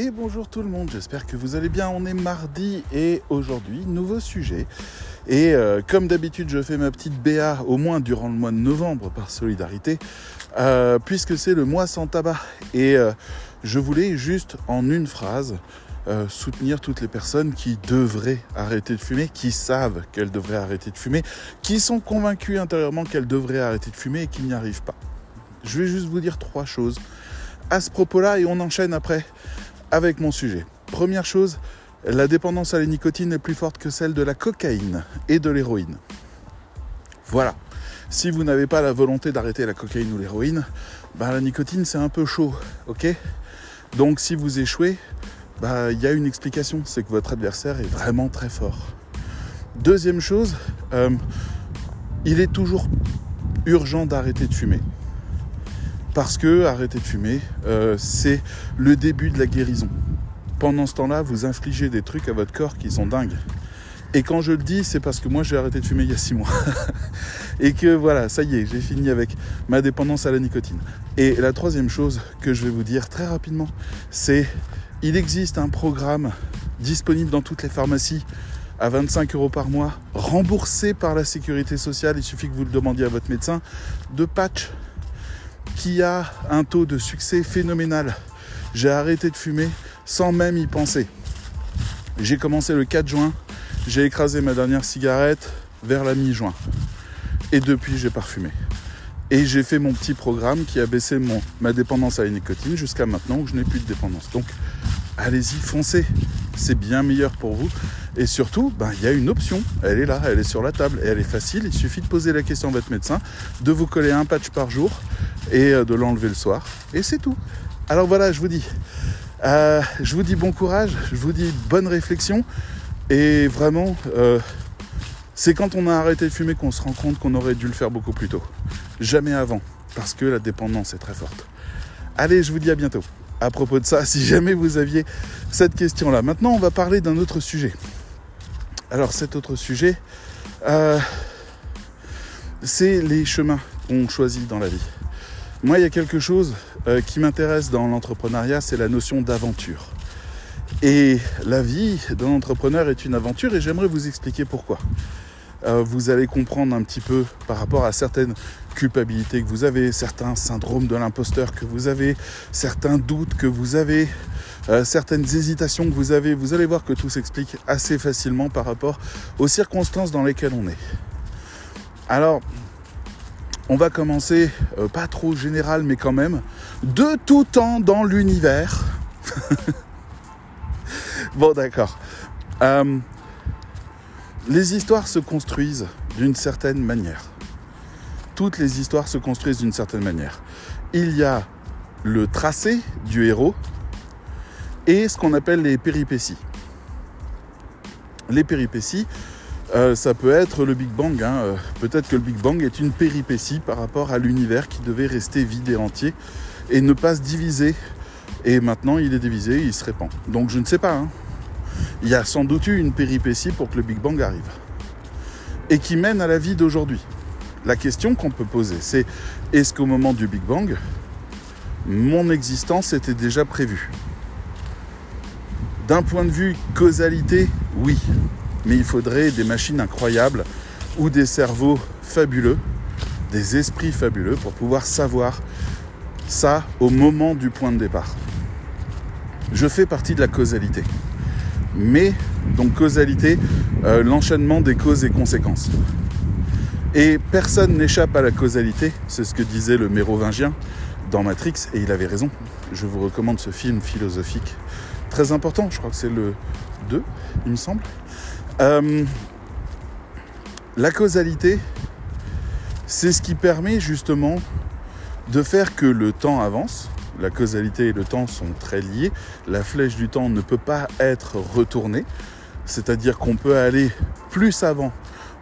et bonjour tout le monde, j'espère que vous allez bien. On est mardi et aujourd'hui, nouveau sujet. Et euh, comme d'habitude, je fais ma petite BA au moins durant le mois de novembre par solidarité, euh, puisque c'est le mois sans tabac. Et euh, je voulais juste en une phrase soutenir toutes les personnes qui devraient arrêter de fumer, qui savent qu'elles devraient arrêter de fumer, qui sont convaincues intérieurement qu'elles devraient arrêter de fumer et qui n'y arrivent pas. Je vais juste vous dire trois choses à ce propos-là et on enchaîne après avec mon sujet. Première chose, la dépendance à la nicotine est plus forte que celle de la cocaïne et de l'héroïne. Voilà. Si vous n'avez pas la volonté d'arrêter la cocaïne ou l'héroïne, bah, la nicotine c'est un peu chaud, ok? Donc si vous échouez, bah, il y a une explication, c'est que votre adversaire est vraiment très fort. Deuxième chose, euh, il est toujours urgent d'arrêter de fumer. Parce que arrêter de fumer, euh, c'est le début de la guérison. Pendant ce temps-là, vous infligez des trucs à votre corps qui sont dingues. Et quand je le dis, c'est parce que moi j'ai arrêté de fumer il y a six mois. et que voilà, ça y est, j'ai fini avec ma dépendance à la nicotine. Et la troisième chose que je vais vous dire très rapidement, c'est il existe un programme disponible dans toutes les pharmacies à 25 euros par mois, remboursé par la sécurité sociale, il suffit que vous le demandiez à votre médecin, de patch qui a un taux de succès phénoménal. J'ai arrêté de fumer sans même y penser. J'ai commencé le 4 juin, j'ai écrasé ma dernière cigarette vers la mi-juin. Et depuis, j'ai parfumé. Et j'ai fait mon petit programme qui a baissé ma dépendance à la nicotine jusqu'à maintenant où je n'ai plus de dépendance. Donc, allez-y, foncez. C'est bien meilleur pour vous. Et surtout, ben, il y a une option. Elle est là, elle est sur la table. Et elle est facile. Il suffit de poser la question à votre médecin, de vous coller un patch par jour et euh, de l'enlever le soir. Et c'est tout. Alors voilà, je vous dis. Euh, je vous dis bon courage, je vous dis bonne réflexion. Et vraiment, euh, c'est quand on a arrêté de fumer qu'on se rend compte qu'on aurait dû le faire beaucoup plus tôt. Jamais avant, parce que la dépendance est très forte. Allez, je vous dis à bientôt. À propos de ça, si jamais vous aviez cette question-là. Maintenant, on va parler d'un autre sujet. Alors cet autre sujet, c'est les chemins qu'on choisit dans la vie. Moi, il y a quelque chose euh, qui m'intéresse dans l'entrepreneuriat, c'est la notion d'aventure. Et la vie d'un entrepreneur est une aventure et j'aimerais vous expliquer pourquoi. Euh, vous allez comprendre un petit peu par rapport à certaines culpabilités que vous avez, certains syndromes de l'imposteur que vous avez, certains doutes que vous avez, euh, certaines hésitations que vous avez. Vous allez voir que tout s'explique assez facilement par rapport aux circonstances dans lesquelles on est. Alors, on va commencer, euh, pas trop général, mais quand même, de tout temps dans l'univers. bon, d'accord. Euh, les histoires se construisent d'une certaine manière. Toutes les histoires se construisent d'une certaine manière. Il y a le tracé du héros et ce qu'on appelle les péripéties. Les péripéties, euh, ça peut être le Big Bang. Hein. Euh, peut-être que le Big Bang est une péripétie par rapport à l'univers qui devait rester vide et entier et ne pas se diviser. Et maintenant, il est divisé, il se répand. Donc je ne sais pas. Hein. Il y a sans doute eu une péripétie pour que le Big Bang arrive. Et qui mène à la vie d'aujourd'hui. La question qu'on peut poser, c'est est-ce qu'au moment du Big Bang, mon existence était déjà prévue? D'un point de vue causalité, oui mais il faudrait des machines incroyables ou des cerveaux fabuleux, des esprits fabuleux pour pouvoir savoir ça au moment du point de départ. Je fais partie de la causalité. Mais, donc causalité, euh, l'enchaînement des causes et conséquences. Et personne n'échappe à la causalité, c'est ce que disait le mérovingien dans Matrix, et il avait raison. Je vous recommande ce film philosophique très important, je crois que c'est le 2, il me semble. Euh, la causalité, c'est ce qui permet justement de faire que le temps avance. La causalité et le temps sont très liés. La flèche du temps ne peut pas être retournée. C'est-à-dire qu'on peut aller plus avant,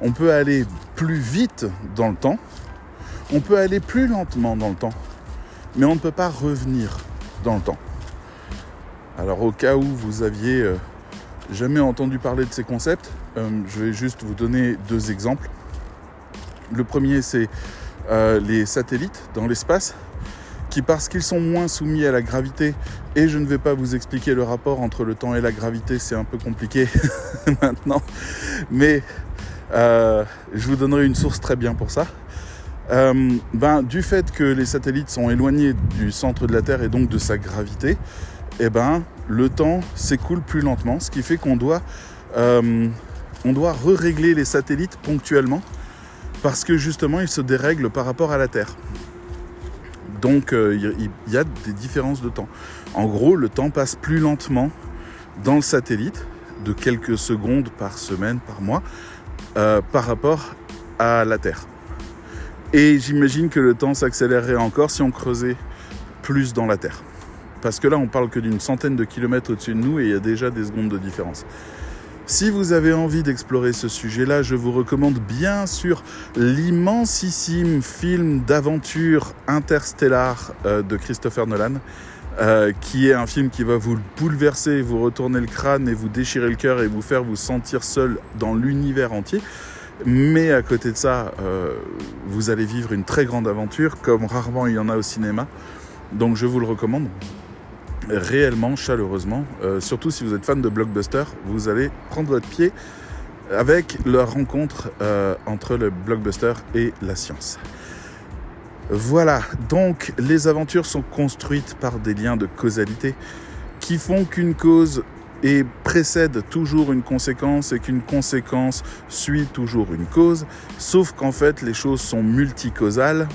on peut aller plus vite dans le temps, on peut aller plus lentement dans le temps, mais on ne peut pas revenir dans le temps. Alors au cas où vous aviez euh, jamais entendu parler de ces concepts. Euh, je vais juste vous donner deux exemples. Le premier, c'est euh, les satellites dans l'espace qui parce qu'ils sont moins soumis à la gravité, et je ne vais pas vous expliquer le rapport entre le temps et la gravité, c'est un peu compliqué maintenant, mais euh, je vous donnerai une source très bien pour ça. Ben, du fait que les satellites sont éloignés du centre de la Terre et donc de sa gravité, eh ben, le temps s'écoule plus lentement, ce qui fait qu'on doit, euh, on doit re-régler les satellites ponctuellement parce que justement ils se dérèglent par rapport à la Terre. Donc il y a des différences de temps. En gros, le temps passe plus lentement dans le satellite, de quelques secondes par semaine, par mois, euh, par rapport à la Terre. Et j'imagine que le temps s'accélérerait encore si on creusait plus dans la Terre. Parce que là, on parle que d'une centaine de kilomètres au-dessus de nous et il y a déjà des secondes de différence. Si vous avez envie d'explorer ce sujet-là, je vous recommande bien sûr l'immensissime film d'aventure interstellar euh, de Christopher Nolan. Euh, qui est un film qui va vous bouleverser, vous retourner le crâne et vous déchirer le cœur et vous faire vous sentir seul dans l'univers entier. Mais à côté de ça, euh, vous allez vivre une très grande aventure, comme rarement il y en a au cinéma. Donc je vous le recommande réellement, chaleureusement. Euh, surtout si vous êtes fan de blockbuster, vous allez prendre votre pied avec la rencontre entre le blockbuster et la science. Voilà, donc les aventures sont construites par des liens de causalité qui font qu'une cause et précède toujours une conséquence et qu'une conséquence suit toujours une cause, sauf qu'en fait les choses sont multicausales,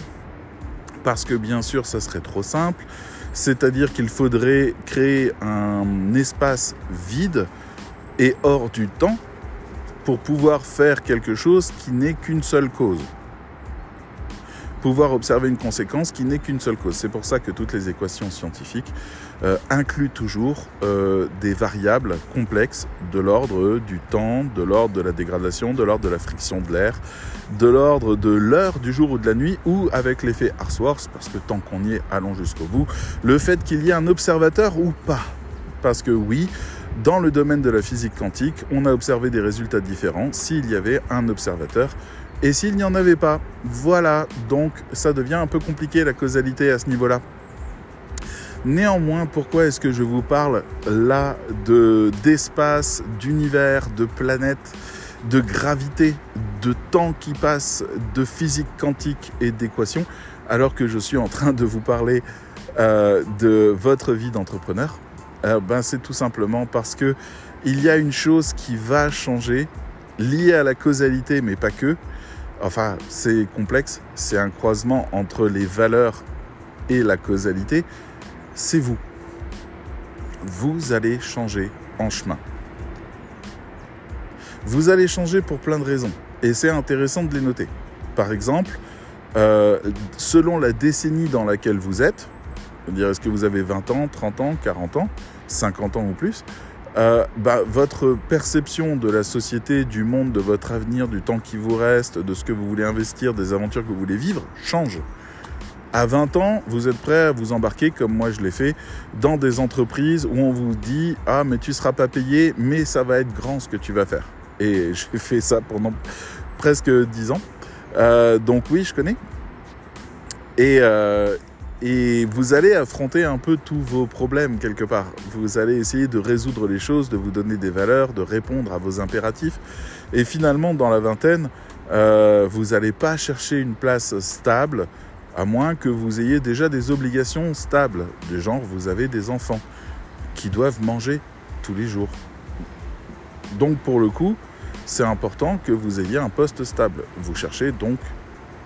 parce que bien sûr ça serait trop simple, c'est-à-dire qu'il faudrait créer un espace vide et hors du temps pour pouvoir faire quelque chose qui n'est qu'une seule cause pouvoir observer une conséquence qui n'est qu'une seule cause. C'est pour ça que toutes les équations scientifiques euh, incluent toujours euh, des variables complexes de l'ordre du temps, de l'ordre de la dégradation, de l'ordre de la friction de l'air, de l'ordre de l'heure du jour ou de la nuit, ou avec l'effet Arsworth, parce que tant qu'on y est, allons jusqu'au bout, le fait qu'il y ait un observateur ou pas. Parce que oui, dans le domaine de la physique quantique, on a observé des résultats différents s'il y avait un observateur et s'il n'y en avait pas, voilà, donc ça devient un peu compliqué la causalité à ce niveau-là. Néanmoins, pourquoi est-ce que je vous parle là de d'espace, d'univers, de planètes, de gravité, de temps qui passe, de physique quantique et d'équations, alors que je suis en train de vous parler euh, de votre vie d'entrepreneur? Euh, Ben c'est tout simplement parce que il y a une chose qui va changer liée à la causalité, mais pas que, Enfin, c'est complexe, c'est un croisement entre les valeurs et la causalité. C'est vous. Vous allez changer en chemin. Vous allez changer pour plein de raisons. Et c'est intéressant de les noter. Par exemple, euh, selon la décennie dans laquelle vous êtes, dire est-ce que vous avez 20 ans, 30 ans, 40 ans, 50 ans ou plus, euh, bah, votre perception de la société, du monde, de votre avenir, du temps qui vous reste, de ce que vous voulez investir, des aventures que vous voulez vivre, change. À 20 ans, vous êtes prêt à vous embarquer, comme moi je l'ai fait, dans des entreprises où on vous dit Ah, mais tu seras pas payé, mais ça va être grand ce que tu vas faire. Et j'ai fait ça pendant presque 10 ans. Euh, donc, oui, je connais. Et, euh, et vous allez affronter un peu tous vos problèmes quelque part. Vous allez essayer de résoudre les choses, de vous donner des valeurs, de répondre à vos impératifs. Et finalement, dans la vingtaine, euh, vous n'allez pas chercher une place stable, à moins que vous ayez déjà des obligations stables. Du genre, vous avez des enfants qui doivent manger tous les jours. Donc pour le coup, c'est important que vous ayez un poste stable. Vous cherchez donc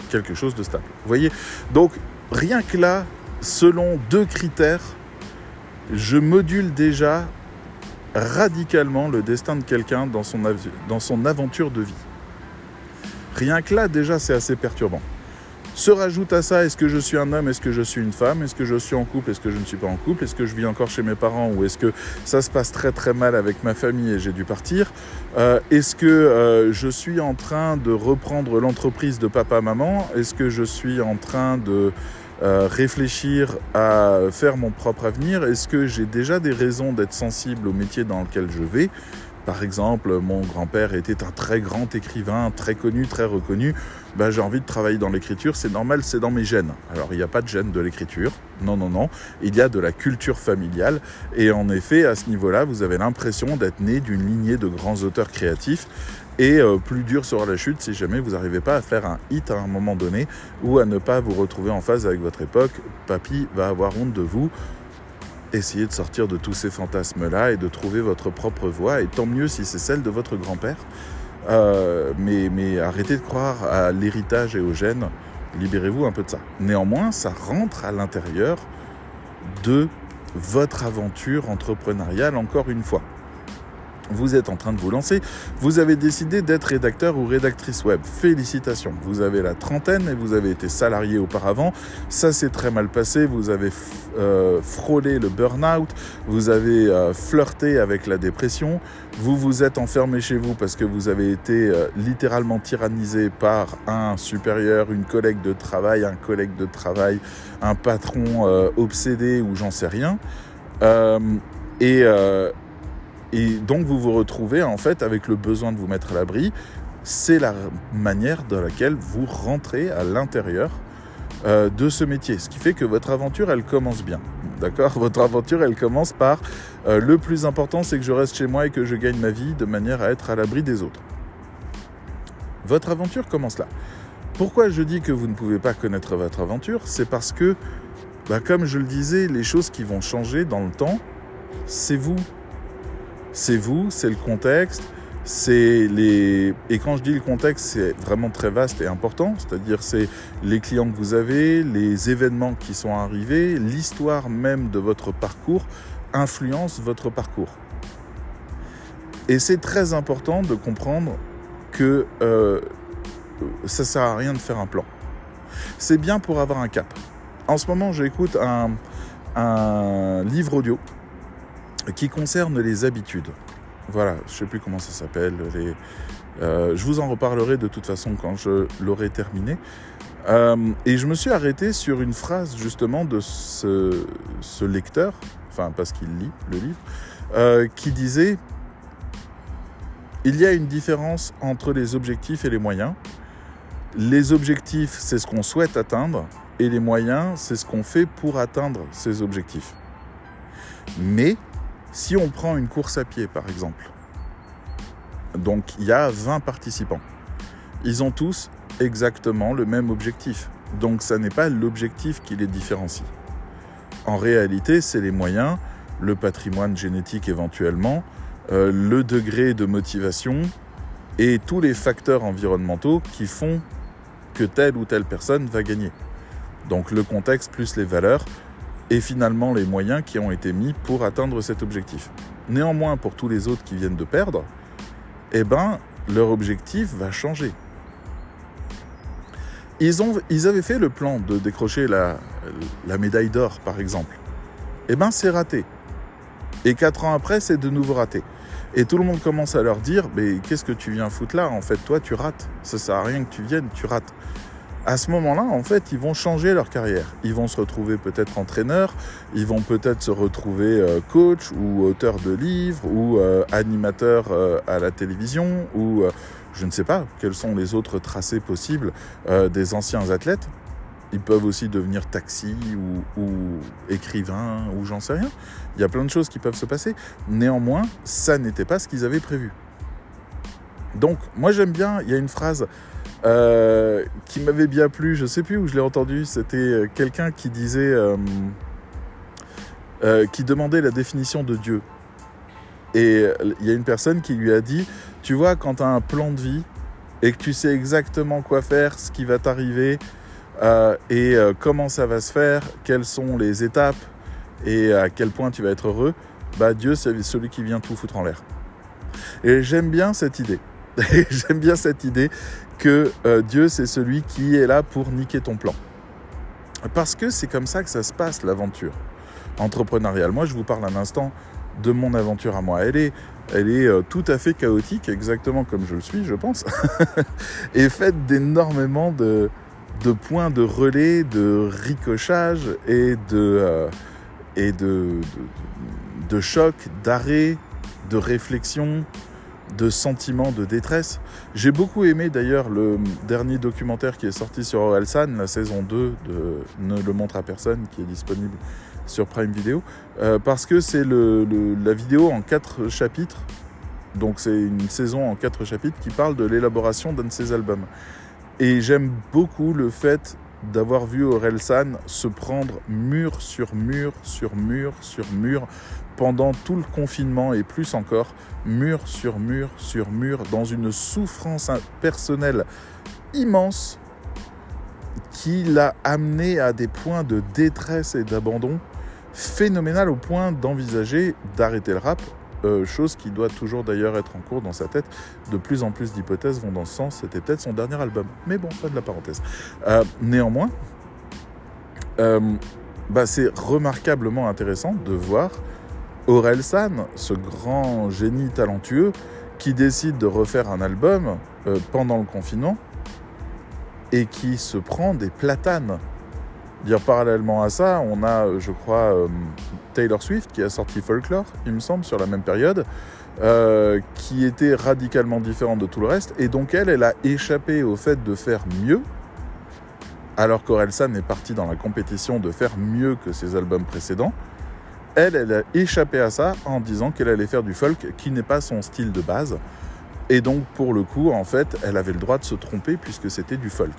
quelque chose de stable. Vous voyez Donc rien que là, selon deux critères, je module déjà radicalement le destin de quelqu'un dans son, dans son aventure de vie. Rien que là, déjà, c'est assez perturbant. Se rajoute à ça, est-ce que je suis un homme, est-ce que je suis une femme, est-ce que je suis en couple, est-ce que je ne suis pas en couple, est-ce que je vis encore chez mes parents ou est-ce que ça se passe très très mal avec ma famille et j'ai dû partir, euh, est-ce que euh, je suis en train de reprendre l'entreprise de papa-maman, est-ce que je suis en train de euh, réfléchir à faire mon propre avenir Est-ce que j'ai déjà des raisons d'être sensible au métier dans lequel je vais? Par exemple, mon grand-père était un très grand écrivain, très connu, très reconnu. Ben, j'ai envie de travailler dans l'écriture, c'est normal, c'est dans mes gènes. Alors, il n'y a pas de gène de l'écriture. Non, non, non. Il y a de la culture familiale. Et en effet, à ce niveau-là, vous avez l'impression d'être né d'une lignée de grands auteurs créatifs. Et euh, plus dur sera la chute si jamais vous n'arrivez pas à faire un hit à un moment donné ou à ne pas vous retrouver en phase avec votre époque. Papy va avoir honte de vous essayez de sortir de tous ces fantasmes-là et de trouver votre propre voie, et tant mieux si c'est celle de votre grand-père. Euh, mais, mais arrêtez de croire à l'héritage et aux gènes, libérez-vous un peu de ça. Néanmoins, ça rentre à l'intérieur de votre aventure entrepreneuriale, encore une fois vous êtes en train de vous lancer, vous avez décidé d'être rédacteur ou rédactrice web. Félicitations, vous avez la trentaine et vous avez été salarié auparavant. Ça s'est très mal passé, vous avez euh, frôlé le burn-out, vous avez euh, flirté avec la dépression, vous vous êtes enfermé chez vous parce que vous avez été euh, littéralement tyrannisé par un supérieur, une collègue de travail, un collègue de travail, un patron obsédé ou j'en sais rien. et et donc vous vous retrouvez en fait avec le besoin de vous mettre à l'abri. C'est la manière dans laquelle vous rentrez à l'intérieur euh, de ce métier. Ce qui fait que votre aventure, elle commence bien. D'accord? Votre aventure, elle commence par euh, le plus important, c'est que je reste chez moi et que je gagne ma vie de manière à être à l'abri des autres. Votre aventure commence là. Pourquoi je dis que vous ne pouvez pas connaître votre aventure? C'est parce que, bah, comme je le disais, les choses qui vont changer dans le temps, c'est vous c'est vous, c'est le contexte, c'est les et quand je dis le contexte, c'est vraiment très vaste et important, c'est-à-dire c'est les clients que vous avez, les événements qui sont arrivés, l'histoire même de votre parcours influence votre parcours. Et c'est très important de comprendre que euh, ça sert à rien de faire un plan. C'est bien pour avoir un cap. En ce moment, j'écoute un, un livre audio qui concerne les habitudes. Voilà, je ne sais plus comment ça s'appelle. Euh, je vous en reparlerai de toute façon quand je l'aurai terminé. Euh, et je me suis arrêté sur une phrase justement de ce, lecteur, enfin parce qu'il lit le livre, euh, qui disait il y a une différence entre les objectifs et les moyens. Les objectifs, c'est ce qu'on souhaite atteindre, et les moyens, c'est ce qu'on fait pour atteindre ces objectifs. Mais si on prend une course à pied, par exemple, donc il y a 20 participants. Ils ont tous exactement le même objectif. Donc ça n'est pas l'objectif qui les différencie. En réalité, c'est les moyens, le patrimoine génétique éventuellement, euh, le degré de motivation et tous les facteurs environnementaux qui font que telle ou telle personne va gagner. Donc le contexte plus les valeurs, et finalement les moyens qui ont été mis pour atteindre cet objectif. Néanmoins, pour tous les autres qui viennent de perdre, eh ben, leur objectif va changer. Ils, avaient fait le plan de décrocher la, médaille d'or, par exemple. Eh ben, c'est raté. Et quatre ans après, c'est de nouveau raté. Et tout le monde commence à leur dire, mais qu'est-ce que tu viens foutre là? En fait, toi, tu rates. Ça sert à rien que tu viennes, tu rates à ce moment-là, en fait, ils vont changer leur carrière. Ils vont se retrouver peut-être entraîneurs, ils vont peut-être se retrouver euh, coach ou auteur de livres ou euh, animateur euh, à la télévision ou je ne sais pas quels sont les autres tracés possibles des anciens athlètes. Ils peuvent aussi devenir taxi ou, ou écrivain ou j'en sais rien. Il y a plein de choses qui peuvent se passer. Néanmoins, ça n'était pas ce qu'ils avaient prévu. Donc, moi j'aime bien, il y a une phrase euh, qui m'avait bien plu, je sais plus où je l'ai entendu, c'était euh, quelqu'un qui disait, euh, qui demandait la définition de Dieu. Et il y a une personne qui lui a dit, tu vois, quand tu as un plan de vie et que tu sais exactement quoi faire, ce qui va t'arriver et comment ça va se faire, quelles sont les étapes et à quel point tu vas être heureux, bah Dieu c'est celui qui vient tout foutre en l'air. Et j'aime bien cette idée. J'aime bien cette idée que euh, Dieu, c'est celui qui est là pour niquer ton plan. Parce que c'est comme ça que ça se passe, l'aventure entrepreneuriale. Moi, je vous parle un instant de mon aventure à moi. Elle est, elle est euh, tout à fait chaotique, exactement comme je le suis, je pense, et faite d'énormément de, points de relais, de ricochage et de, euh, et de, de, de chocs, d'arrêts, de réflexions, de sentiments de détresse. J'ai beaucoup aimé d'ailleurs le dernier documentaire qui est sorti sur Orelsan, la saison 2 de Ne le montre à personne, qui est disponible sur Prime Video, euh, parce que c'est la vidéo en quatre chapitres, donc c'est une saison en quatre chapitres qui parle de l'élaboration d'un de ses albums. Et j'aime beaucoup le fait d'avoir vu Orelsan se prendre mur sur mur sur mur sur mur pendant tout le confinement et plus encore, mur sur mur sur mur, dans une souffrance personnelle immense qui l'a amené à des points de détresse et d'abandon phénoménal au point d'envisager d'arrêter le rap, euh, chose qui doit toujours d'ailleurs être en cours dans sa tête. De plus en plus d'hypothèses vont dans ce sens, c'était peut-être son dernier album. Mais bon, pas de la parenthèse. Euh, néanmoins, euh, bah, c'est remarquablement intéressant de voir Aurel San, ce grand génie talentueux, qui décide de refaire un album pendant le confinement et qui se prend des platanes Dire parallèlement à ça, on a, je crois, euh, Taylor Swift qui a sorti Folklore, il me semble, sur la même période, euh, qui était radicalement différente de tout le reste. Et donc elle, elle a échappé au fait de faire mieux, alors qu'Orelsan est partie dans la compétition de faire mieux que ses albums précédents. Elle, elle a échappé à ça en disant qu'elle allait faire du folk qui n'est pas son style de base. Et donc, pour le coup, en fait, elle avait le droit de se tromper puisque c'était du folk.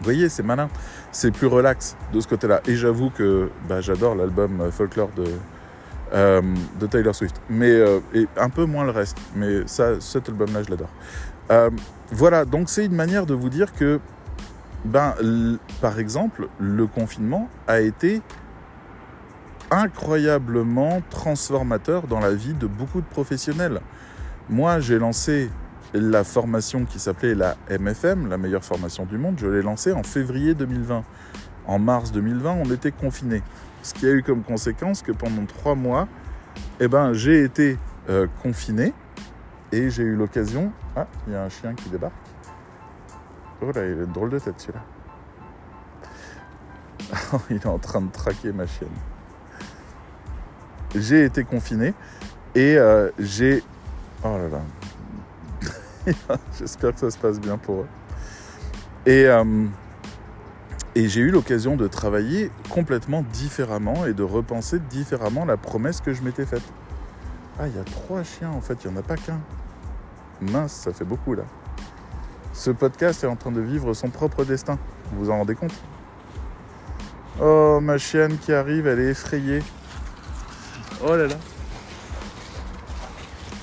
Vous voyez, c'est malin. C'est plus relax de ce côté-là. Et j'avoue que bah, j'adore l'album Folklore de, euh, Taylor Swift. Mais euh, et un peu moins le reste. Mais ça, cet album-là, je l'adore. Euh, voilà, donc c'est une manière de vous dire que, ben, par exemple, le confinement a été incroyablement transformateur dans la vie de beaucoup de professionnels. Moi, j'ai lancé la formation qui s'appelait la MFM, la meilleure formation du monde, je l'ai lancée en février 2020. En mars 2020, on était confinés. Ce qui a eu comme conséquence que pendant trois mois, eh ben, j'ai été euh, confiné et j'ai eu l'occasion. Ah, il y a un chien qui débarque. Oh là, il a une drôle de tête celui-là. il est en train de traquer ma chienne. J'ai été confiné et euh, j'ai. Oh là là, J'espère que ça se passe bien pour eux. Et, euh, et j'ai eu l'occasion de travailler complètement différemment et de repenser différemment la promesse que je m'étais faite. Ah, il y a trois chiens en fait, il n'y en a pas qu'un. Mince, ça fait beaucoup là. Ce podcast est en train de vivre son propre destin. Vous vous en rendez compte? Oh, ma chienne qui arrive, elle est effrayée. Oh là là.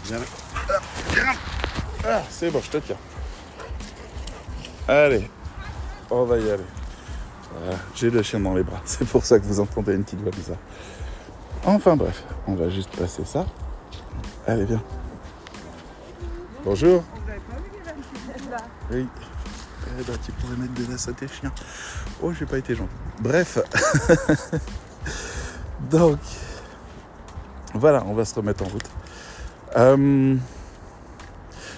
Viens ah, c'est bon, je te tiens. Allez, on va y aller. J'ai le chien dans les bras, c'est pour ça que vous entendez une petite voix bizarre. Enfin bref, on va juste passer ça. Allez, viens. Bonjour. Oui. Eh ben, tu pourrais mettre des laisses à tes chiens. Oh, j'ai pas été gentil. Bref. Donc, voilà, on va se remettre en route. Euh,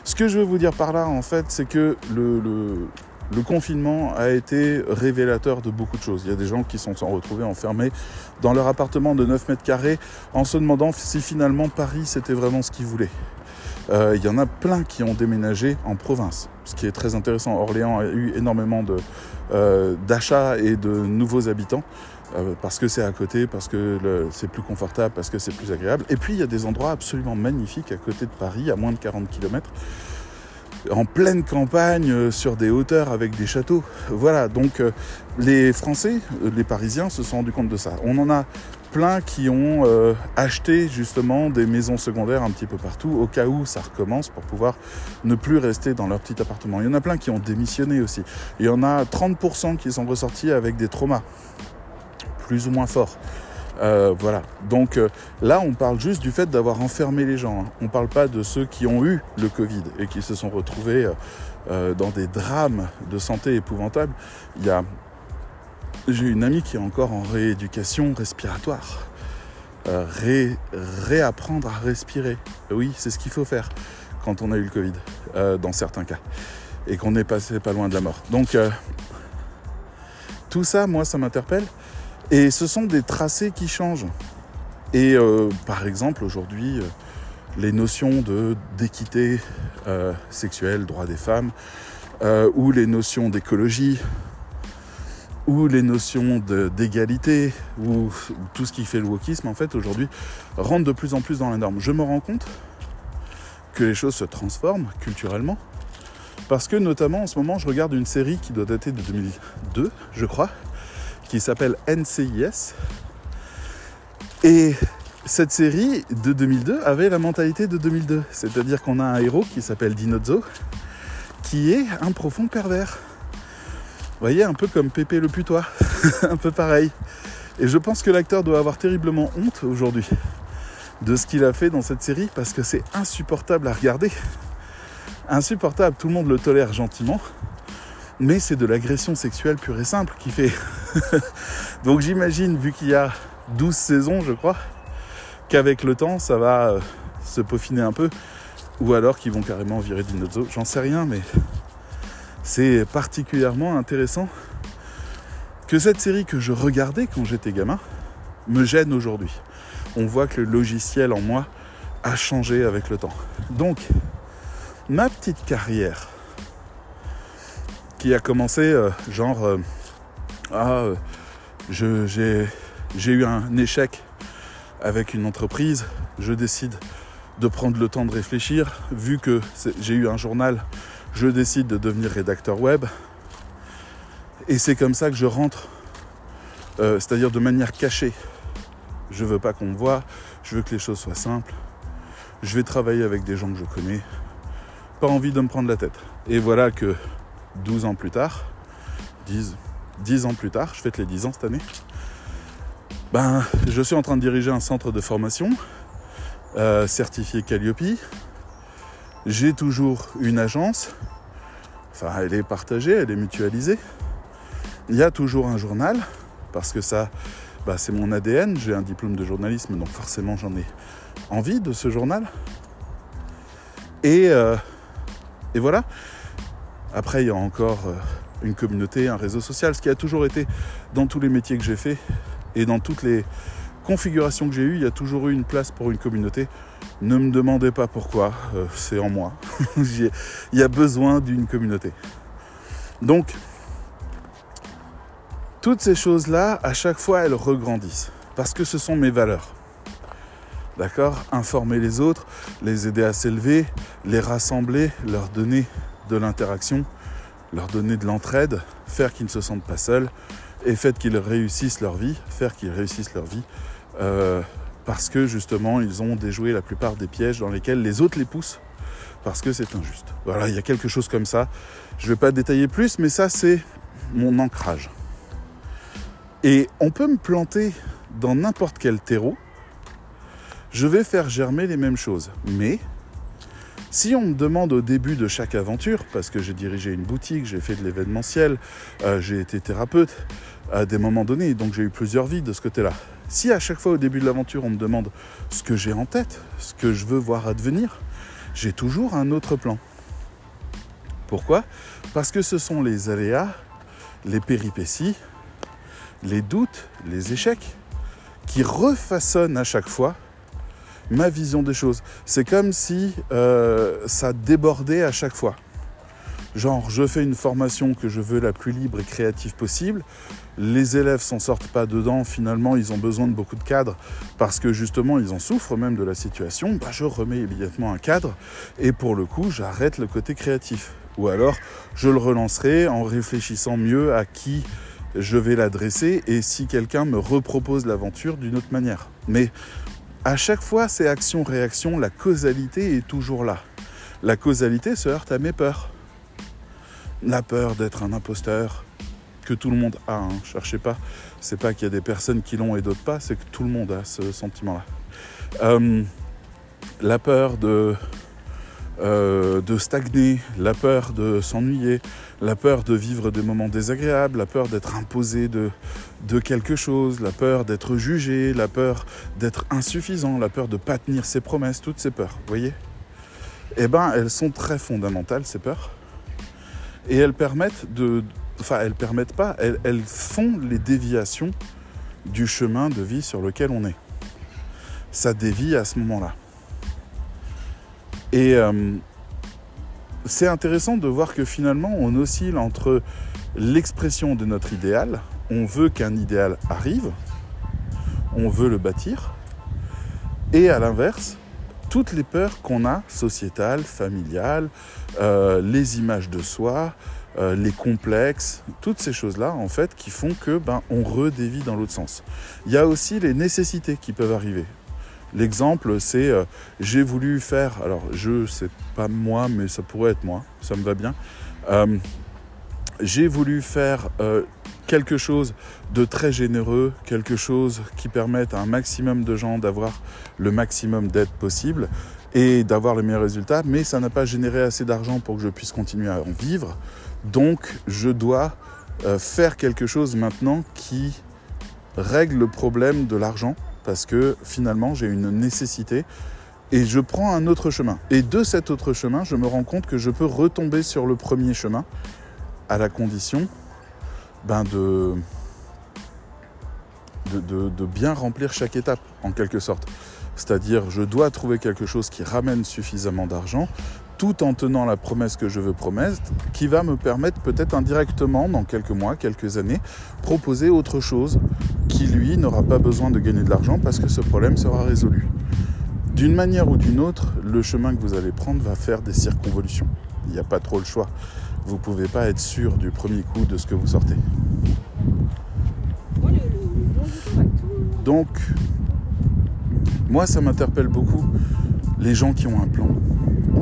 ce que je veux vous dire par là, en fait, c'est que le, confinement a été révélateur de beaucoup de choses. Il y a des gens qui sont retrouvés enfermés dans leur appartement de 9 mètres carrés en se demandant si finalement Paris c'était vraiment ce qu'ils voulaient. Euh, il y en a plein qui ont déménagé en province, ce qui est très intéressant. Orléans a eu énormément euh, d'achats et de nouveaux habitants. Euh, parce que c'est à côté, parce que c'est plus confortable, parce que c'est plus agréable. Et puis il y a des endroits absolument magnifiques à côté de Paris, à moins de 40 km, en pleine campagne, sur des hauteurs avec des châteaux. Voilà, donc les Français, les Parisiens se sont rendus compte de ça. On en a plein qui ont acheté justement des maisons secondaires un petit peu partout au cas où ça recommence pour pouvoir ne plus rester dans leur petit appartement. Il y en a plein qui ont démissionné aussi. Il y en a 30% qui sont ressortis avec des traumas plus ou moins fort. Euh, voilà. Donc euh, là, on parle juste du fait d'avoir enfermé les gens. Hein. On ne parle pas de ceux qui ont eu le Covid et qui se sont retrouvés euh, dans des drames de santé épouvantables. Il y a... J'ai une amie qui est encore en rééducation respiratoire. réapprendre à respirer. Oui, c'est ce qu'il faut faire quand on a eu le Covid, dans certains cas, et qu'on est passé pas loin de la mort. Donc, tout ça, moi, ça m'interpelle. Et ce sont des tracés qui changent. Et euh, par exemple, aujourd'hui, euh, les notions d'équité euh, sexuelle, droit des femmes, euh, ou les notions d'écologie, ou les notions d'égalité, ou, tout ce qui fait le wokisme, en fait, aujourd'hui, rentre de plus en plus dans la norme. Je me rends compte que les choses se transforment culturellement, parce que notamment en ce moment, je regarde une série qui doit dater de 2002, je crois, qui s'appelle NCIS. Et cette série de 2002 avait la mentalité de 2002. C'est-à-dire qu'on a un héros qui s'appelle Dinozzo, qui est un profond pervers. Vous voyez, un peu comme Pépé le putois, un peu pareil. Et je pense que l'acteur doit avoir terriblement honte aujourd'hui de ce qu'il a fait dans cette série parce que c'est insupportable à regarder. Insupportable, tout le monde le tolère gentiment, mais c'est de l'agression sexuelle pure et simple qui fait. Donc j'imagine, vu qu'il y a 12 saisons, je crois, qu'avec le temps, ça va euh, se peaufiner un peu, ou alors qu'ils vont carrément virer Dinozzo. J'en sais rien, mais c'est particulièrement intéressant que cette série que je regardais quand j'étais gamin me gêne aujourd'hui. On voit que le logiciel en moi a changé avec le temps. Donc, ma petite carrière, qui a commencé euh, genre, euh, ah, j'ai eu un échec avec une entreprise, je décide de prendre le temps de réfléchir. Vu que j'ai eu un journal, je décide de devenir rédacteur web. Et c'est comme ça que je rentre, euh, c'est-à-dire de manière cachée. Je veux pas qu'on me voit, je veux que les choses soient simples. Je vais travailler avec des gens que je connais. Pas envie de me prendre la tête. Et voilà que 12 ans plus tard, 10, 10 ans plus tard, je fête les 10 ans cette année, ben, je suis en train de diriger un centre de formation euh, certifié Calliope. J'ai toujours une agence. Enfin, elle est partagée, elle est mutualisée. Il y a toujours un journal, parce que ça, bah, c'est mon ADN. J'ai un diplôme de journalisme, donc forcément j'en ai envie de ce journal. Et, euh, et voilà. Après, il y a encore euh, une communauté, un réseau social, ce qui a toujours été dans tous les métiers que j'ai fait, et dans toutes les configurations que j'ai eues, il y a toujours eu une place pour une communauté. Ne me demandez pas pourquoi, euh, c'est en moi. il y a besoin d'une communauté. Donc, toutes ces choses-là, à chaque fois, elles regrandissent. Parce que ce sont mes valeurs. D'accord? Informer les autres, les aider à s'élever, les rassembler, leur donner de l'interaction, leur donner de l'entraide, faire qu'ils ne se sentent pas seuls, et fait qu'ils réussissent leur vie, faire qu'ils réussissent leur vie, euh, parce que justement ils ont déjoué la plupart des pièges dans lesquels les autres les poussent, parce que c'est injuste. Voilà, il y a quelque chose comme ça. Je ne vais pas détailler plus, mais ça c'est mon ancrage. Et on peut me planter dans n'importe quel terreau, je vais faire germer les mêmes choses. Mais si on me demande au début de chaque aventure, parce que j'ai dirigé une boutique, j'ai fait de l'événementiel, euh, j'ai été thérapeute, à des moments donnés. Donc j'ai eu plusieurs vies de ce côté-là. Si à chaque fois au début de l'aventure on me demande ce que j'ai en tête, ce que je veux voir advenir, j'ai toujours un autre plan. Pourquoi? Parce que ce sont les aléas, les péripéties, les doutes, les échecs qui refaçonnent à chaque fois ma vision des choses. C'est comme si euh, ça débordait à chaque fois. Genre, je fais une formation que je veux la plus libre et créative possible. Les élèves s'en sortent pas dedans. Finalement, ils ont besoin de beaucoup de cadres parce que justement, ils en souffrent même de la situation. Bah, je remets immédiatement un cadre et pour le coup, j'arrête le côté créatif. Ou alors, je le relancerai en réfléchissant mieux à qui je vais l'adresser et si quelqu'un me repropose l'aventure d'une autre manière. Mais à chaque fois, c'est action-réaction. La causalité est toujours là. La causalité se heurte à mes peurs la peur d'être un imposteur que tout le monde a. Hein. Cherchez pas, c'est pas qu'il y a des personnes qui l'ont et d'autres pas, c'est que tout le monde a ce sentiment-là. Euh, la peur de, euh, de stagner, la peur de s'ennuyer, la peur de vivre des moments désagréables, la peur d'être imposé de, de quelque chose, la peur d'être jugé, la peur d'être insuffisant, la peur de ne pas tenir ses promesses, toutes ces peurs, vous voyez? Eh bien, elles sont très fondamentales, ces peurs et elles permettent de. Enfin, elles permettent pas, elles, font les déviations du chemin de vie sur lequel on est. Ça dévie à ce moment-là. Et euh, c'est intéressant de voir que finalement, on oscille entre l'expression de notre idéal, on veut qu'un idéal arrive, on veut le bâtir, et à l'inverse, toutes les peurs qu'on a, sociétales, familiales, euh, les images de soi, euh, les complexes, toutes ces choses-là, en fait, qui font que ben, on redévie dans l'autre sens. Il y a aussi les nécessités qui peuvent arriver. L'exemple, c'est euh, j'ai voulu faire, alors je sais pas moi, mais ça pourrait être moi, ça me va bien. Euh, j'ai voulu faire quelque chose de très généreux, quelque chose qui permette à un maximum de gens d'avoir le maximum d'aide possible et d'avoir les meilleurs résultats, mais ça n'a pas généré assez d'argent pour que je puisse continuer à en vivre. Donc je dois faire quelque chose maintenant qui règle le problème de l'argent parce que finalement j'ai une nécessité et je prends un autre chemin. Et de cet autre chemin, je me rends compte que je peux retomber sur le premier chemin à la condition ben, de, bien remplir chaque étape en quelque sorte. C'est-à-dire je dois trouver quelque chose qui ramène suffisamment d'argent tout en tenant la promesse que je veux promettre, qui va me permettre peut-être indirectement, dans quelques mois, quelques années, proposer autre chose qui, lui, n'aura pas besoin de gagner de l'argent parce que ce problème sera résolu. D'une manière ou d'une autre, le chemin que vous allez prendre va faire des circonvolutions. Il n'y a pas trop le choix. Vous ne pouvez pas être sûr du premier coup de ce que vous sortez. Donc, moi, ça m'interpelle beaucoup les gens qui ont un plan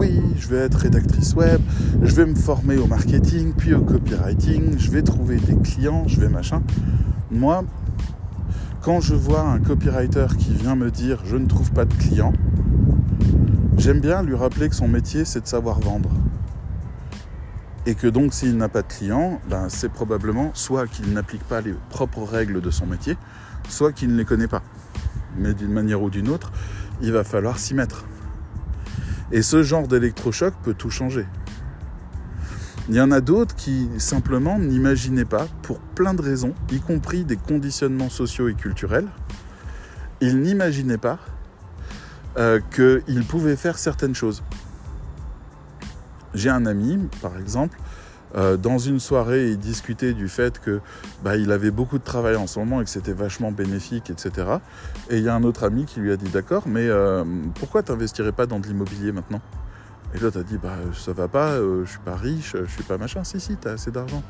oui, je vais être rédactrice web, je vais me former au marketing, puis au copywriting, je vais trouver des clients, je vais machin. Moi, quand je vois un copywriter qui vient me dire je ne trouve pas de clients, j'aime bien lui rappeler que son métier c'est de savoir vendre. Et que donc s'il n'a pas de clients, ben, c'est probablement soit qu'il n'applique pas les propres règles de son métier, soit qu'il ne les connaît pas. Mais d'une manière ou d'une autre, il va falloir s'y mettre. Et ce genre d'électrochoc peut tout changer. Il y en a d'autres qui simplement n'imaginaient pas, pour plein de raisons, y compris des conditionnements sociaux et culturels, ils n'imaginaient pas euh, qu'ils pouvaient faire certaines choses. J'ai un ami, par exemple, euh, dans une soirée, il discutait du fait que bah, il avait beaucoup de travail en ce moment et que c'était vachement bénéfique, etc. Et il y a un autre ami qui lui a dit d'accord, mais euh, pourquoi t'investirais pas dans de l'immobilier maintenant? Et l'autre a dit bah ça va pas, euh, je suis pas riche, je suis pas machin. Si si, t'as assez d'argent.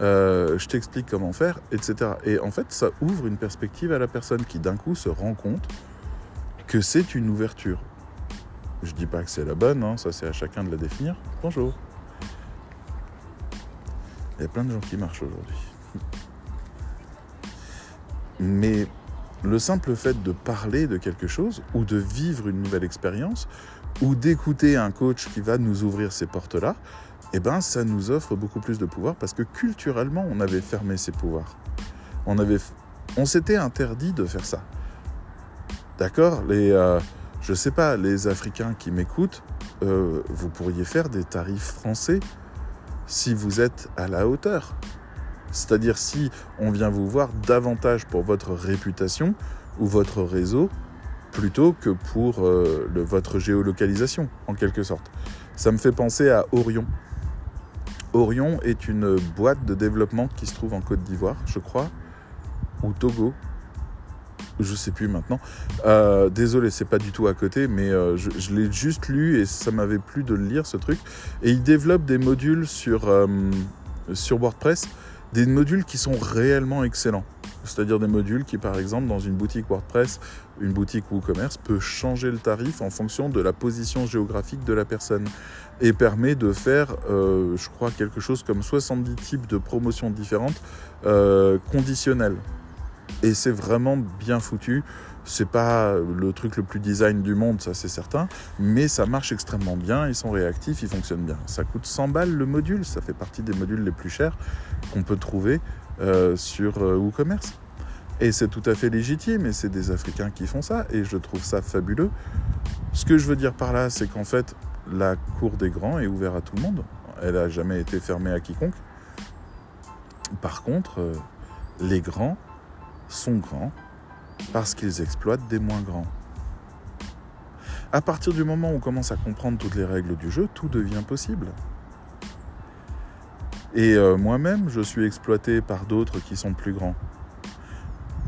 je t'explique comment faire, etc. Et en fait, ça ouvre une perspective à la personne qui d'un coup se rend compte que c'est une ouverture. Je dis pas que c'est la bonne, hein, ça c'est à chacun de la définir. Bonjour. Il y a plein de gens qui marchent aujourd'hui. Mais le simple fait de parler de quelque chose ou de vivre une nouvelle expérience ou d'écouter un coach qui va nous ouvrir ces portes-là, eh ben, ça nous offre beaucoup plus de pouvoir parce que culturellement, on avait fermé ces pouvoirs. On, avait, on s'était interdit de faire ça. D'accord? Les, euh, je sais pas, les Africains qui m'écoutent, euh, vous pourriez faire des tarifs français si vous êtes à la hauteur. C'est-à-dire si on vient vous voir davantage pour votre réputation ou votre réseau plutôt que pour euh, votre géolocalisation, en quelque sorte. Ça me fait penser à Orion. Orion est une boîte de développement qui se trouve en Côte d'Ivoire, je crois, ou Togo, je sais plus maintenant. Euh, désolé, c'est pas du tout à côté, mais euh, je, l'ai juste lu et ça m'avait plu de le lire ce truc. Et il développe des modules sur, euh, sur WordPress, des modules qui sont réellement excellents. C'est-à-dire des modules qui, par exemple, dans une boutique WordPress, une boutique WooCommerce, peut changer le tarif en fonction de la position géographique de la personne et permet de faire, je crois, quelque chose comme 70 types de promotions différentes conditionnelles et c'est vraiment bien foutu. C'est pas le truc le plus design du monde, ça c'est certain, mais ça marche extrêmement bien, ils sont réactifs, ils fonctionnent bien. Ça coûte 100 balles le module, ça fait partie des modules les plus chers qu'on peut trouver euh, sur euh, WooCommerce. Et c'est tout à fait légitime, et c'est des Africains qui font ça, et je trouve ça fabuleux. Ce que je veux dire par là, c'est qu'en fait, la cour des grands est ouverte à tout le monde. Elle n'a jamais été fermée à quiconque. Par contre, euh, les grands sont grands parce qu'ils exploitent des moins grands. À partir du moment où on commence à comprendre toutes les règles du jeu, tout devient possible. Et euh, moi-même, je suis exploité par d'autres qui sont plus grands.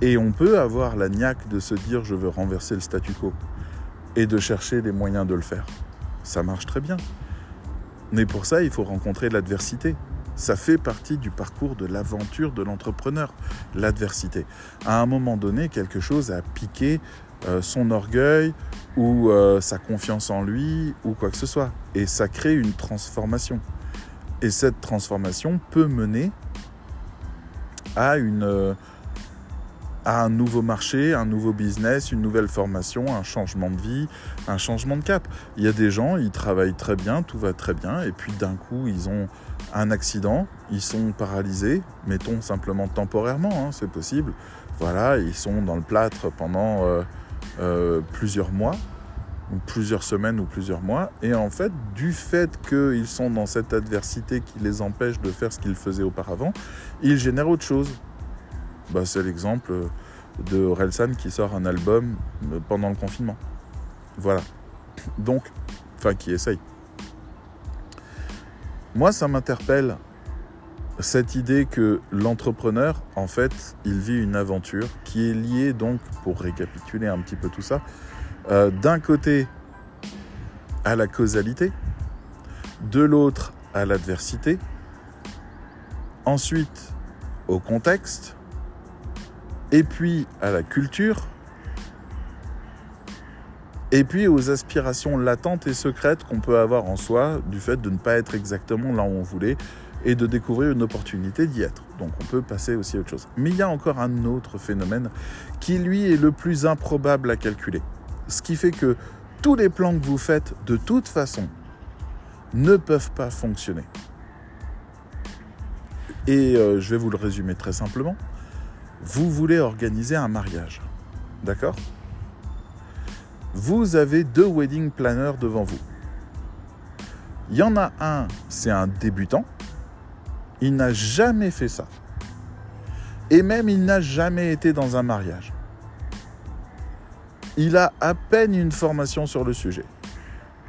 Et on peut avoir la niaque de se dire je veux renverser le statu quo et de chercher les moyens de le faire. Ça marche très bien. Mais pour ça, il faut rencontrer l'adversité. Ça fait partie du parcours de l'aventure de l'entrepreneur, l'adversité. À un moment donné, quelque chose a piqué euh, son orgueil ou euh, sa confiance en lui ou quoi que ce soit. Et ça crée une transformation. Et cette transformation peut mener à, une, euh, à un nouveau marché, un nouveau business, une nouvelle formation, un changement de vie, un changement de cap. Il y a des gens, ils travaillent très bien, tout va très bien, et puis d'un coup, ils ont un accident, ils sont paralysés, mettons simplement temporairement, hein, c'est possible. Voilà, ils sont dans le plâtre pendant euh, euh, plusieurs mois, ou plusieurs semaines ou plusieurs mois. Et en fait, du fait qu'ils sont dans cette adversité qui les empêche de faire ce qu'ils faisaient auparavant, ils génèrent autre chose. Bah, c'est l'exemple de Relsan qui sort un album pendant le confinement. Voilà. Donc, enfin, qui essaye. Moi, ça m'interpelle cette idée que l'entrepreneur, en fait, il vit une aventure qui est liée donc, pour récapituler un petit peu tout ça, euh, d'un côté à la causalité, de l'autre à l'adversité, ensuite au contexte, et puis à la culture, et puis aux aspirations latentes et secrètes qu'on peut avoir en soi du fait de ne pas être exactement là où on voulait et de découvrir une opportunité d'y être. Donc on peut passer aussi à autre chose. Mais il y a encore un autre phénomène qui lui est le plus improbable à calculer. Ce qui fait que tous les plans que vous faites, de toute façon, ne peuvent pas fonctionner. Et euh, je vais vous le résumer très simplement. Vous voulez organiser un mariage. D'accord? Vous avez deux wedding planners devant vous. Il y en a un, c'est un débutant. Il n'a jamais fait ça. Et même, il n'a jamais été dans un mariage il a à peine une formation sur le sujet.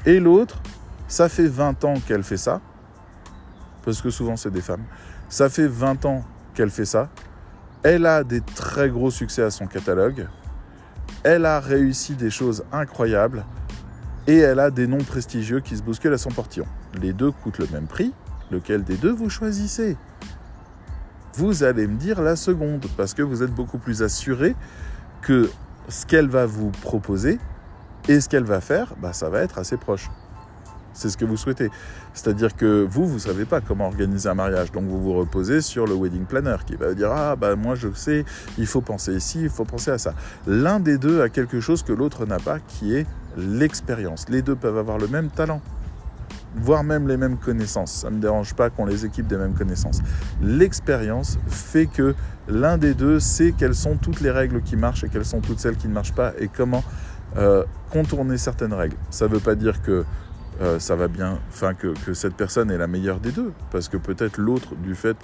Et l'autre, ça fait 20 ans qu'elle fait ça, parce que souvent c'est des femmes. Ça fait 20 ans qu'elle fait ça. Elle a des très gros succès à son catalogue. Elle a réussi des choses incroyables. Et elle a des noms prestigieux qui se bousculent à son portillon. Les deux coûtent le même prix. Lequel des deux vous choisissez? Vous allez me dire la seconde, parce que vous êtes beaucoup plus assuré que ce qu'elle va vous proposer et ce qu'elle va faire, bah, ça va être assez proche. C'est ce que vous souhaitez. C'est-à-dire que vous, vous ne savez pas comment organiser un mariage. Donc vous vous reposez sur le wedding planner qui va dire Ah, bah moi je sais, il faut penser ici, il faut penser à ça. L'un des deux a quelque chose que l'autre n'a pas, qui est l'expérience. Les deux peuvent avoir le même talent, voire même les mêmes connaissances. Ça ne me dérange pas qu'on les équipe des mêmes connaissances. L'expérience fait que l'un des deux sait quelles sont toutes les règles qui marchent et quelles sont toutes celles qui ne marchent pas et comment euh, contourner certaines règles. Ça ne veut pas dire que euh, ça va bien, enfin que, que, cette personne est la meilleure des deux, parce que peut-être l'autre, du fait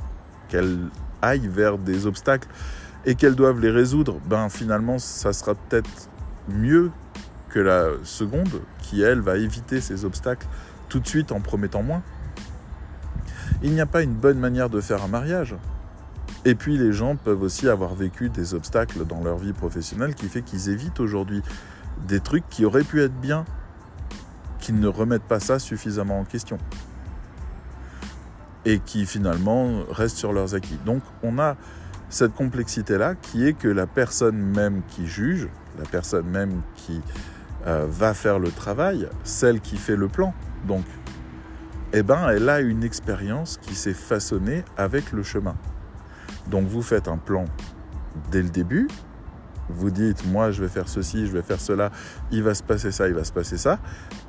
qu'elle aille vers des obstacles et qu'elle doive les résoudre, ben finalement ça sera peut-être mieux que la seconde qui elle va éviter ces obstacles tout de suite en promettant moins. Il n'y a pas une bonne manière de faire un mariage. Et puis les gens peuvent aussi avoir vécu des obstacles dans leur vie professionnelle qui fait qu'ils évitent aujourd'hui des trucs qui auraient pu être bien, qu'ils ne remettent pas ça suffisamment en question. Et qui finalement restent sur leurs acquis. Donc on a cette complexité-là qui est que la personne même qui juge, la personne même qui euh, va faire le travail, celle qui fait le plan, donc, eh ben, elle a une expérience qui s'est façonnée avec le chemin. Donc vous faites un plan dès le début, vous dites moi je vais faire ceci, je vais faire cela, il va se passer ça, il va se passer ça.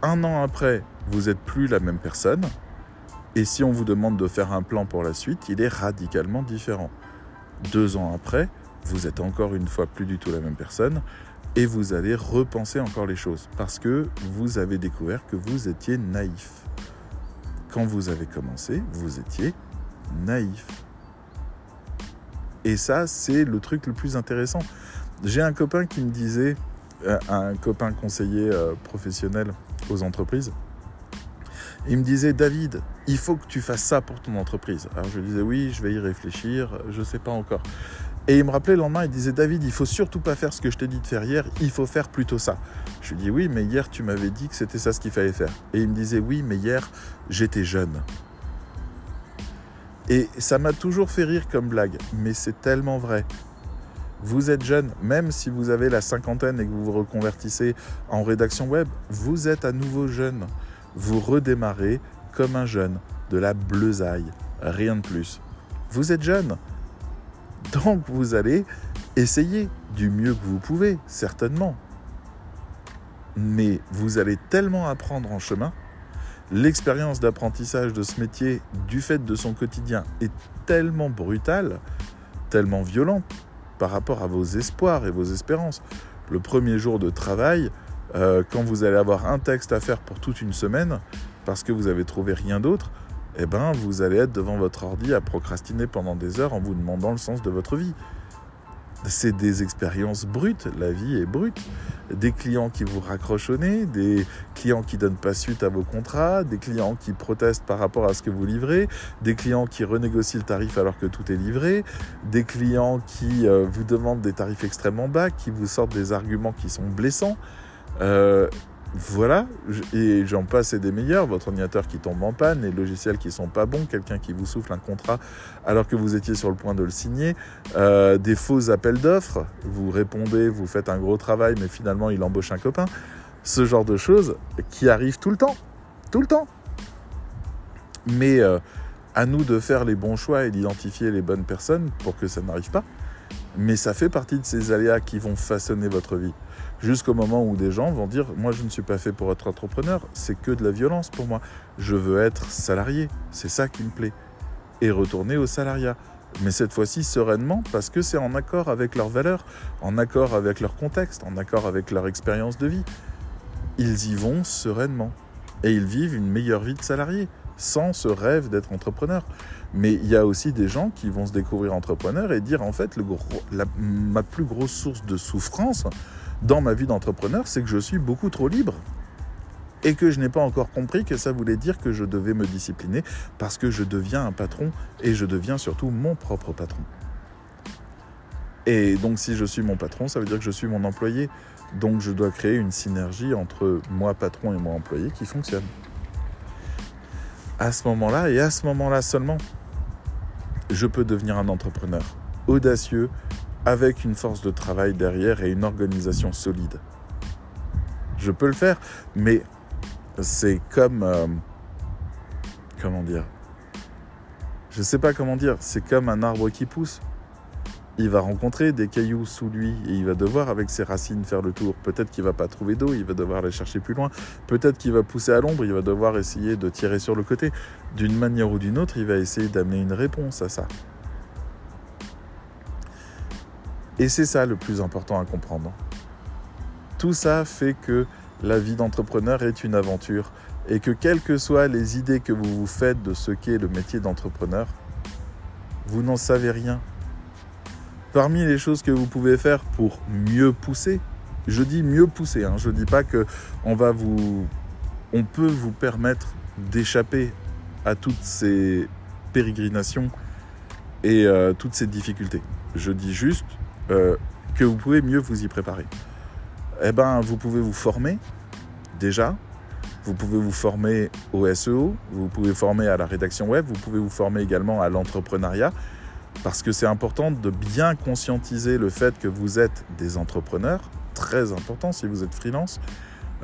Un an après, vous n'êtes plus la même personne. Et si on vous demande de faire un plan pour la suite, il est radicalement différent. Deux ans après, vous êtes encore une fois plus du tout la même personne et vous allez repenser encore les choses parce que vous avez découvert que vous étiez naïf. Quand vous avez commencé, vous étiez naïf. Et ça, c'est le truc le plus intéressant. J'ai un copain qui me disait, un copain conseiller professionnel aux entreprises. Il me disait David, il faut que tu fasses ça pour ton entreprise. Alors je lui disais oui, je vais y réfléchir, je ne sais pas encore. Et il me rappelait le lendemain, il disait David, il faut surtout pas faire ce que je t'ai dit de faire hier, il faut faire plutôt ça. Je lui dis oui, mais hier tu m'avais dit que c'était ça ce qu'il fallait faire. Et il me disait oui, mais hier j'étais jeune. Et ça m'a toujours fait rire comme blague, mais c'est tellement vrai. Vous êtes jeune, même si vous avez la cinquantaine et que vous vous reconvertissez en rédaction web, vous êtes à nouveau jeune. Vous redémarrez comme un jeune, de la bleusaille, rien de plus. Vous êtes jeune, donc vous allez essayer du mieux que vous pouvez, certainement. Mais vous allez tellement apprendre en chemin, l'expérience d'apprentissage de ce métier du fait de son quotidien est tellement brutale, tellement violente par rapport à vos espoirs et vos espérances. Le premier jour de travail, euh, quand vous allez avoir un texte à faire pour toute une semaine, parce que vous avez trouvé rien d'autre, eh ben, vous allez être devant votre ordi à procrastiner pendant des heures en vous demandant le sens de votre vie. C'est des expériences brutes, la vie est brute. Des clients qui vous raccrochent au nez, des clients qui donnent pas suite à vos contrats, des clients qui protestent par rapport à ce que vous livrez, des clients qui renégocient le tarif alors que tout est livré, des clients qui euh, vous demandent des tarifs extrêmement bas, qui vous sortent des arguments qui sont blessants. Euh, voilà, et j'en passe et des meilleurs, votre ordinateur qui tombe en panne, les logiciels qui sont pas bons, quelqu'un qui vous souffle un contrat alors que vous étiez sur le point de le signer, euh, des faux appels d'offres, vous répondez, vous faites un gros travail, mais finalement il embauche un copain, ce genre de choses qui arrivent tout le temps, tout le temps. Mais euh, à nous de faire les bons choix et d'identifier les bonnes personnes pour que ça n'arrive pas. Mais ça fait partie de ces aléas qui vont façonner votre vie jusqu'au moment où des gens vont dire moi je ne suis pas fait pour être entrepreneur, c'est que de la violence pour moi. Je veux être salarié, c'est ça qui me plaît. Et retourner au salariat. Mais cette fois-ci sereinement parce que c'est en accord avec leurs valeurs, en accord avec leur contexte, en accord avec leur expérience de vie. Ils y vont sereinement. Et ils vivent une meilleure vie de salarié, sans ce rêve d'être entrepreneur. Mais il y a aussi des gens qui vont se découvrir entrepreneurs et dire en fait ma plus grosse source de souffrance, dans ma vie d'entrepreneur, c'est que je suis beaucoup trop libre. Et que je n'ai pas encore compris que ça voulait dire que je devais me discipliner parce que je deviens un patron et je deviens surtout mon propre patron. Et donc si je suis mon patron, ça veut dire que je suis mon employé. Donc je dois créer une synergie entre moi patron et moi employé qui fonctionne. À ce moment-là et à ce moment-là seulement, je peux devenir un entrepreneur audacieux, avec une force de travail derrière et une organisation solide. Je peux le faire, mais c'est comme... Euh, comment dire? Je ne sais pas comment dire. C'est comme un arbre qui pousse. Il va rencontrer des cailloux sous lui et il va devoir avec ses racines faire le tour. Peut-être qu'il va pas trouver d'eau, il va devoir aller chercher plus loin. Peut-être qu'il va pousser à l'ombre, il va devoir essayer de tirer sur le côté. D'une manière ou d'une autre, il va essayer d'amener une réponse à ça. Et c'est ça le plus important à comprendre. Tout ça fait que la vie d'entrepreneur est une aventure et que quelles que soient les idées que vous vous faites de ce qu'est le métier d'entrepreneur, vous n'en savez rien. Parmi les choses que vous pouvez faire pour mieux pousser, je dis mieux pousser, hein, je ne dis pas que on va vous, on peut vous permettre d'échapper à toutes ces pérégrinations et euh, toutes ces difficultés. Je dis juste euh, que vous pouvez mieux vous y préparer. Eh ben, vous pouvez vous former déjà. Vous pouvez vous former au SEO, vous pouvez vous former à la rédaction web, vous pouvez vous former également à l'entrepreneuriat, parce que c'est important de bien conscientiser le fait que vous êtes des entrepreneurs, très important si vous êtes freelance,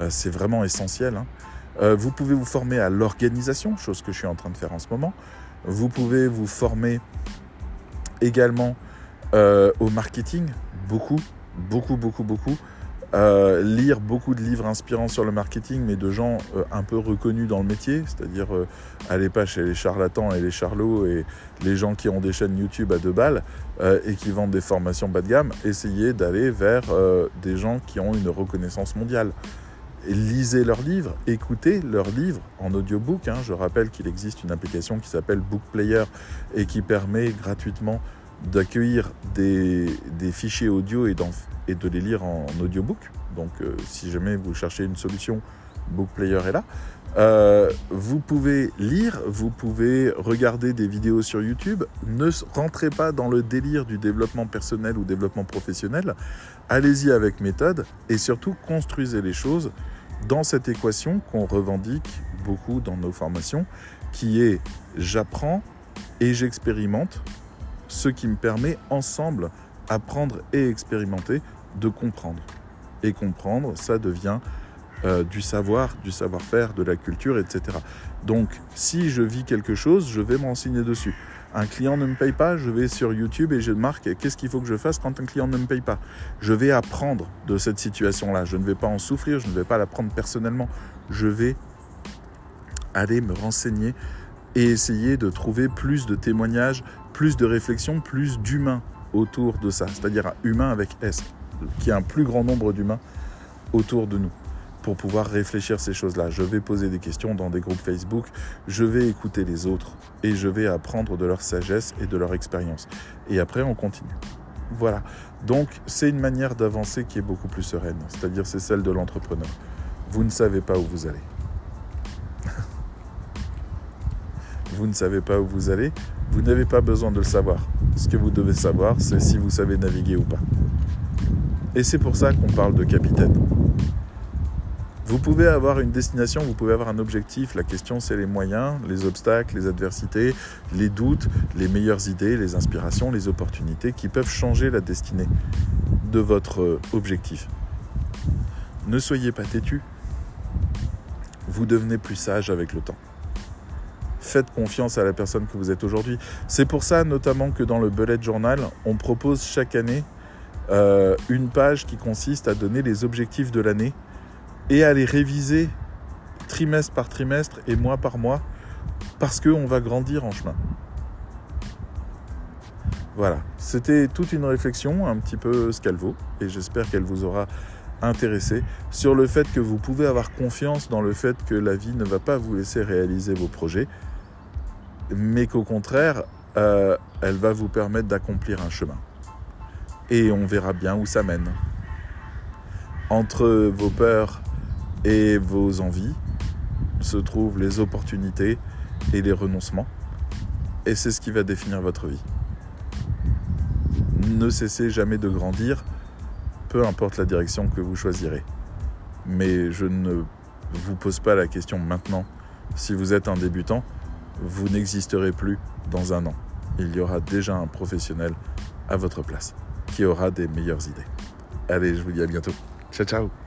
euh, c'est vraiment essentiel. Hein. Euh, vous pouvez vous former à l'organisation, chose que je suis en train de faire en ce moment. Vous pouvez vous former également euh, au marketing, beaucoup, beaucoup, beaucoup, beaucoup. Euh, lire beaucoup de livres inspirants sur le marketing, mais de gens euh, un peu reconnus dans le métier, c'est-à-dire allez pas chez les charlatans et les charlots et les gens qui ont des chaînes YouTube à deux balles et qui vendent des formations bas de gamme, essayez d'aller vers des gens qui ont une reconnaissance mondiale. lisez leurs livres, écoutez leurs livres en audiobook. Hein. Je rappelle qu'il existe une application qui s'appelle Book Player et qui permet gratuitement d'accueillir des, fichiers audio et, de les lire en audiobook. Donc euh, si jamais vous cherchez une solution, Book Player est là. Euh, vous pouvez lire, vous pouvez regarder des vidéos sur YouTube. Ne rentrez pas dans le délire du développement personnel ou développement professionnel. Allez-y avec méthode et surtout construisez les choses dans cette équation qu'on revendique beaucoup dans nos formations, qui est j'apprends et j'expérimente, ce qui me permet ensemble, apprendre et expérimenter, de comprendre. Et comprendre, ça devient euh, du savoir, du savoir-faire, de la culture, etc. Donc, si je vis quelque chose, je vais m'enseigner dessus. Un client ne me paye pas, je vais sur YouTube et je marque qu'est-ce qu'il faut que je fasse quand un client ne me paye pas? Je vais apprendre de cette situation-là. Je ne vais pas en souffrir, je ne vais pas l'apprendre personnellement. Je vais aller me renseigner et essayer de trouver plus de témoignages, plus de réflexions, plus d'humains autour de ça. C'est-à-dire humain avec S, qui a un plus grand nombre d'humains autour de nous pour pouvoir réfléchir ces choses-là. Je vais poser des questions dans des groupes Facebook, je vais écouter les autres et je vais apprendre de leur sagesse et de leur expérience. Et après, on continue. Voilà. Donc, c'est une manière d'avancer qui est beaucoup plus sereine, c'est-à-dire c'est celle de l'entrepreneur. Vous ne savez pas où vous allez. vous ne savez pas où vous allez, vous n'avez pas besoin de le savoir. Ce que vous devez savoir, c'est si vous savez naviguer ou pas. Et c'est pour ça qu'on parle de capitaine. Vous pouvez avoir une destination, vous pouvez avoir un objectif. La question, c'est les moyens, les obstacles, les adversités, les doutes, les meilleures idées, les inspirations, les opportunités qui peuvent changer la destinée de votre euh, objectif. Ne soyez pas têtu. Vous devenez plus sage avec le temps. Faites confiance à la personne que vous êtes aujourd'hui. C'est pour ça notamment que dans le Bullet Journal, on propose chaque année euh, une page qui consiste à donner les objectifs de l'année et à les réviser trimestre par trimestre et mois par mois parce qu'on va grandir en chemin. Voilà, c'était toute une réflexion, un petit peu ce qu'elle vaut, et j'espère qu'elle vous aura intéressé sur le fait que vous pouvez avoir confiance dans le fait que la vie ne va pas vous laisser réaliser vos projets, mais qu'au contraire, euh, elle va vous permettre d'accomplir un chemin. Et on verra bien où ça mène. Entre vos peurs et vos envies se trouvent les opportunités et les renoncements. Et c'est ce qui va définir votre vie. Ne cessez jamais de grandir, peu importe la direction que vous choisirez. Mais je ne vous pose pas la question maintenant. Si vous êtes un débutant, vous n'existerez plus dans un an. Il y aura déjà un professionnel à votre place qui aura des meilleures idées. Allez, je vous dis à bientôt. Ciao, ciao